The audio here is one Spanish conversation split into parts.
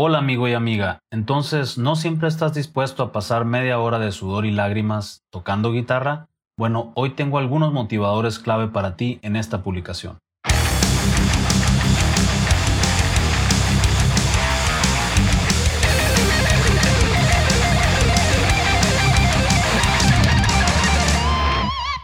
Hola amigo y amiga, entonces ¿no siempre estás dispuesto a pasar media hora de sudor y lágrimas tocando guitarra? Bueno, hoy tengo algunos motivadores clave para ti en esta publicación.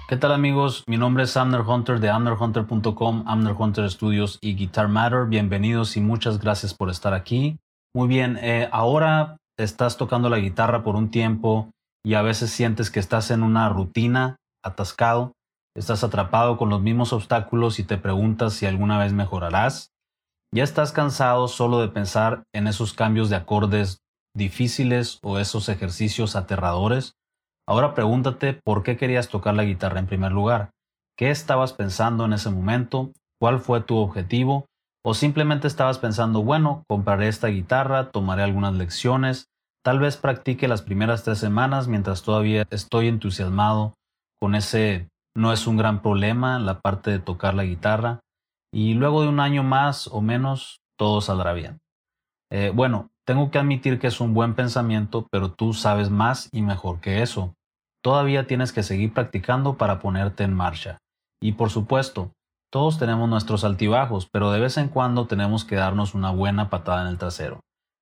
¿Qué tal amigos? Mi nombre es Amner Hunter de amnerhunter.com, Amner Hunter Studios y Guitar Matter. Bienvenidos y muchas gracias por estar aquí. Muy bien, eh, ahora estás tocando la guitarra por un tiempo y a veces sientes que estás en una rutina, atascado, estás atrapado con los mismos obstáculos y te preguntas si alguna vez mejorarás. Ya estás cansado solo de pensar en esos cambios de acordes difíciles o esos ejercicios aterradores. Ahora pregúntate por qué querías tocar la guitarra en primer lugar. ¿Qué estabas pensando en ese momento? ¿Cuál fue tu objetivo? O simplemente estabas pensando, bueno, compraré esta guitarra, tomaré algunas lecciones, tal vez practique las primeras tres semanas mientras todavía estoy entusiasmado con ese no es un gran problema la parte de tocar la guitarra y luego de un año más o menos todo saldrá bien. Eh, bueno, tengo que admitir que es un buen pensamiento, pero tú sabes más y mejor que eso. Todavía tienes que seguir practicando para ponerte en marcha. Y por supuesto, todos tenemos nuestros altibajos, pero de vez en cuando tenemos que darnos una buena patada en el trasero.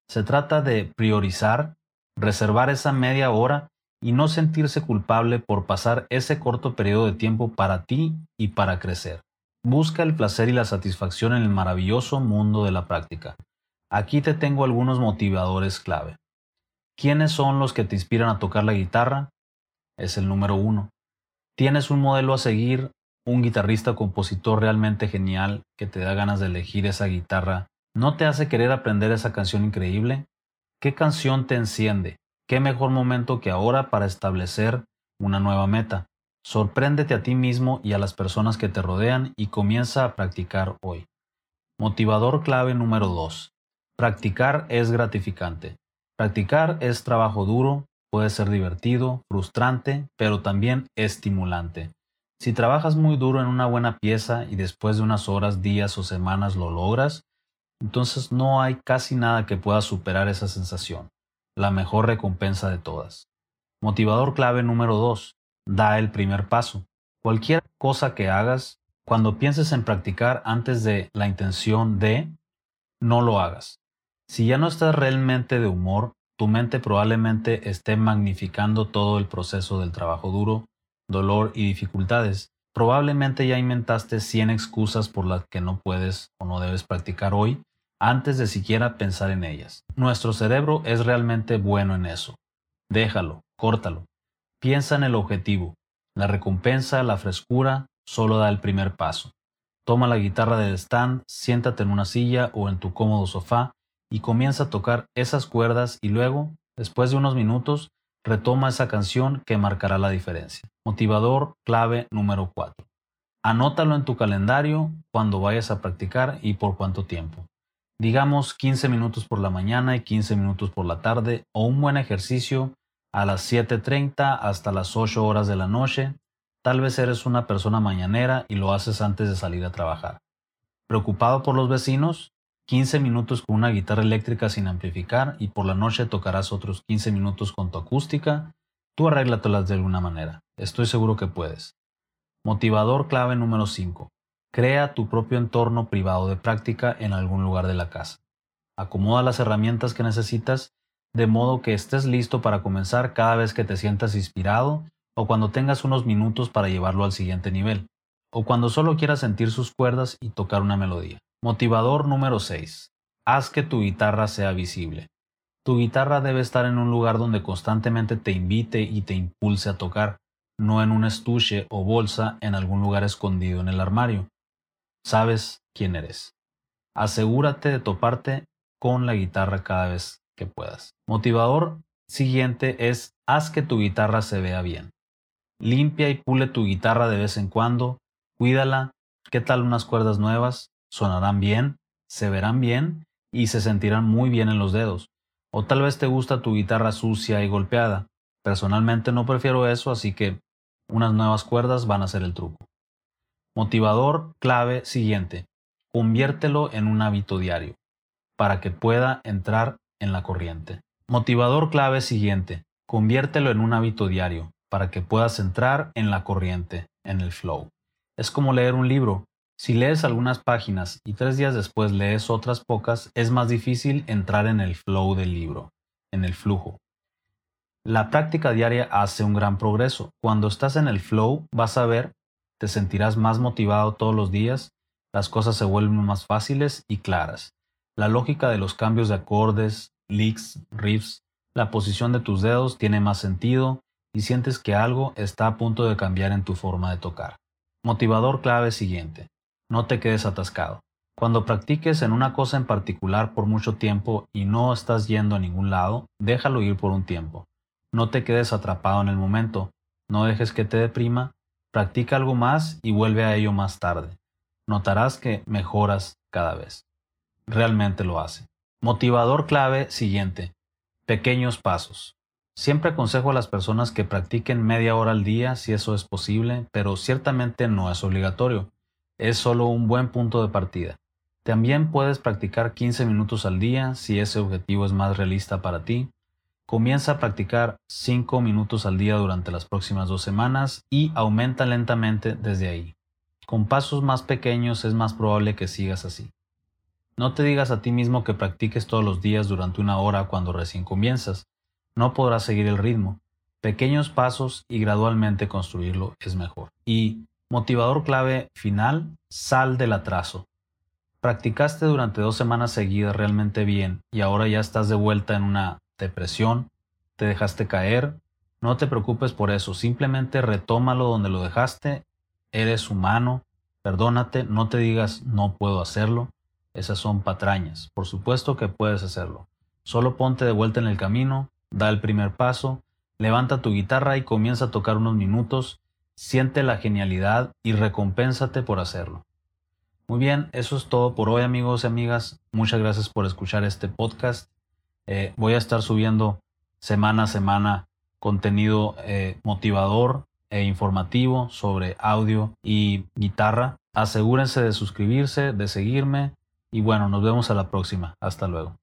Se trata de priorizar, reservar esa media hora y no sentirse culpable por pasar ese corto periodo de tiempo para ti y para crecer. Busca el placer y la satisfacción en el maravilloso mundo de la práctica. Aquí te tengo algunos motivadores clave. ¿Quiénes son los que te inspiran a tocar la guitarra? Es el número uno. ¿Tienes un modelo a seguir un guitarrista compositor realmente genial que te da ganas de elegir esa guitarra, ¿no te hace querer aprender esa canción increíble? ¿Qué canción te enciende? ¿Qué mejor momento que ahora para establecer una nueva meta? Sorpréndete a ti mismo y a las personas que te rodean y comienza a practicar hoy. Motivador clave número 2. Practicar es gratificante. Practicar es trabajo duro, puede ser divertido, frustrante, pero también estimulante. Si trabajas muy duro en una buena pieza y después de unas horas, días o semanas lo logras, entonces no hay casi nada que pueda superar esa sensación, la mejor recompensa de todas. Motivador clave número 2. Da el primer paso. Cualquier cosa que hagas, cuando pienses en practicar antes de la intención de, no lo hagas. Si ya no estás realmente de humor, tu mente probablemente esté magnificando todo el proceso del trabajo duro dolor y dificultades. Probablemente ya inventaste 100 excusas por las que no puedes o no debes practicar hoy antes de siquiera pensar en ellas. Nuestro cerebro es realmente bueno en eso. Déjalo, córtalo. Piensa en el objetivo. La recompensa, la frescura, solo da el primer paso. Toma la guitarra del stand, siéntate en una silla o en tu cómodo sofá y comienza a tocar esas cuerdas y luego, después de unos minutos, retoma esa canción que marcará la diferencia. Motivador clave número 4. Anótalo en tu calendario cuando vayas a practicar y por cuánto tiempo. Digamos 15 minutos por la mañana y 15 minutos por la tarde o un buen ejercicio a las 7.30 hasta las 8 horas de la noche. Tal vez eres una persona mañanera y lo haces antes de salir a trabajar. ¿Preocupado por los vecinos? 15 minutos con una guitarra eléctrica sin amplificar y por la noche tocarás otros 15 minutos con tu acústica Tú arréglatelas de alguna manera. Estoy seguro que puedes. Motivador clave número 5. Crea tu propio entorno privado de práctica en algún lugar de la casa. Acomoda las herramientas que necesitas de modo que estés listo para comenzar cada vez que te sientas inspirado o cuando tengas unos minutos para llevarlo al siguiente nivel, o cuando solo quieras sentir sus cuerdas y tocar una melodía. Motivador número 6. Haz que tu guitarra sea visible. Tu guitarra debe estar en un lugar donde constantemente te invite y te impulse a tocar, no en un estuche o bolsa en algún lugar escondido en el armario. Sabes quién eres. Asegúrate de toparte con la guitarra cada vez que puedas. Motivador siguiente es haz que tu guitarra se vea bien. Limpia y pule tu guitarra de vez en cuando, cuídala. ¿Qué tal unas cuerdas nuevas? Sonarán bien, se verán bien y se sentirán muy bien en los dedos. O tal vez te gusta tu guitarra sucia y golpeada. Personalmente no prefiero eso, así que unas nuevas cuerdas van a ser el truco. Motivador clave siguiente. Conviértelo en un hábito diario. para que pueda entrar en la corriente. Motivador clave siguiente. Conviértelo en un hábito diario para que puedas entrar en la corriente, en el flow. Es como leer un libro. Si lees algunas páginas y tres días después lees otras pocas, es más difícil entrar en el flow del libro, en el flujo. La práctica diaria hace un gran progreso. Cuando estás en el flow, vas a ver, te sentirás más motivado todos los días, las cosas se vuelven más fáciles y claras. La lógica de los cambios de acordes, licks, riffs, la posición de tus dedos tiene más sentido y sientes que algo está a punto de cambiar en tu forma de tocar. Motivador clave siguiente. No te quedes atascado. Cuando practiques en una cosa en particular por mucho tiempo y no estás yendo a ningún lado, déjalo ir por un tiempo. No te quedes atrapado en el momento, no dejes que te deprima, practica algo más y vuelve a ello más tarde. Notarás que mejoras cada vez. Realmente lo hace. Motivador clave siguiente. Pequeños pasos. Siempre aconsejo a las personas que practiquen media hora al día si eso es posible, pero ciertamente no es obligatorio. Es solo un buen punto de partida. También puedes practicar 15 minutos al día si ese objetivo es más realista para ti. Comienza a practicar 5 minutos al día durante las próximas dos semanas y aumenta lentamente desde ahí. Con pasos más pequeños es más probable que sigas así. No te digas a ti mismo que practiques todos los días durante una hora cuando recién comienzas. No podrás seguir el ritmo. Pequeños pasos y gradualmente construirlo es mejor. Y motivador clave final, sal del atraso. Practicaste durante dos semanas seguidas realmente bien y ahora ya estás de vuelta en una depresión, te dejaste caer, no te preocupes por eso, simplemente retómalo donde lo dejaste, eres humano, perdónate, no te digas no puedo hacerlo, esas son patrañas, por supuesto que puedes hacerlo, solo ponte de vuelta en el camino, da el primer paso, levanta tu guitarra y comienza a tocar unos minutos, siente la genialidad y recompénsate por hacerlo. Muy bien, eso es todo por hoy amigos y amigas, muchas gracias por escuchar este podcast eh, voy a estar subiendo semana a semana contenido eh, motivador e informativo sobre audio y guitarra. Asegúrense de suscribirse, de seguirme y bueno, nos vemos a la próxima. Hasta luego.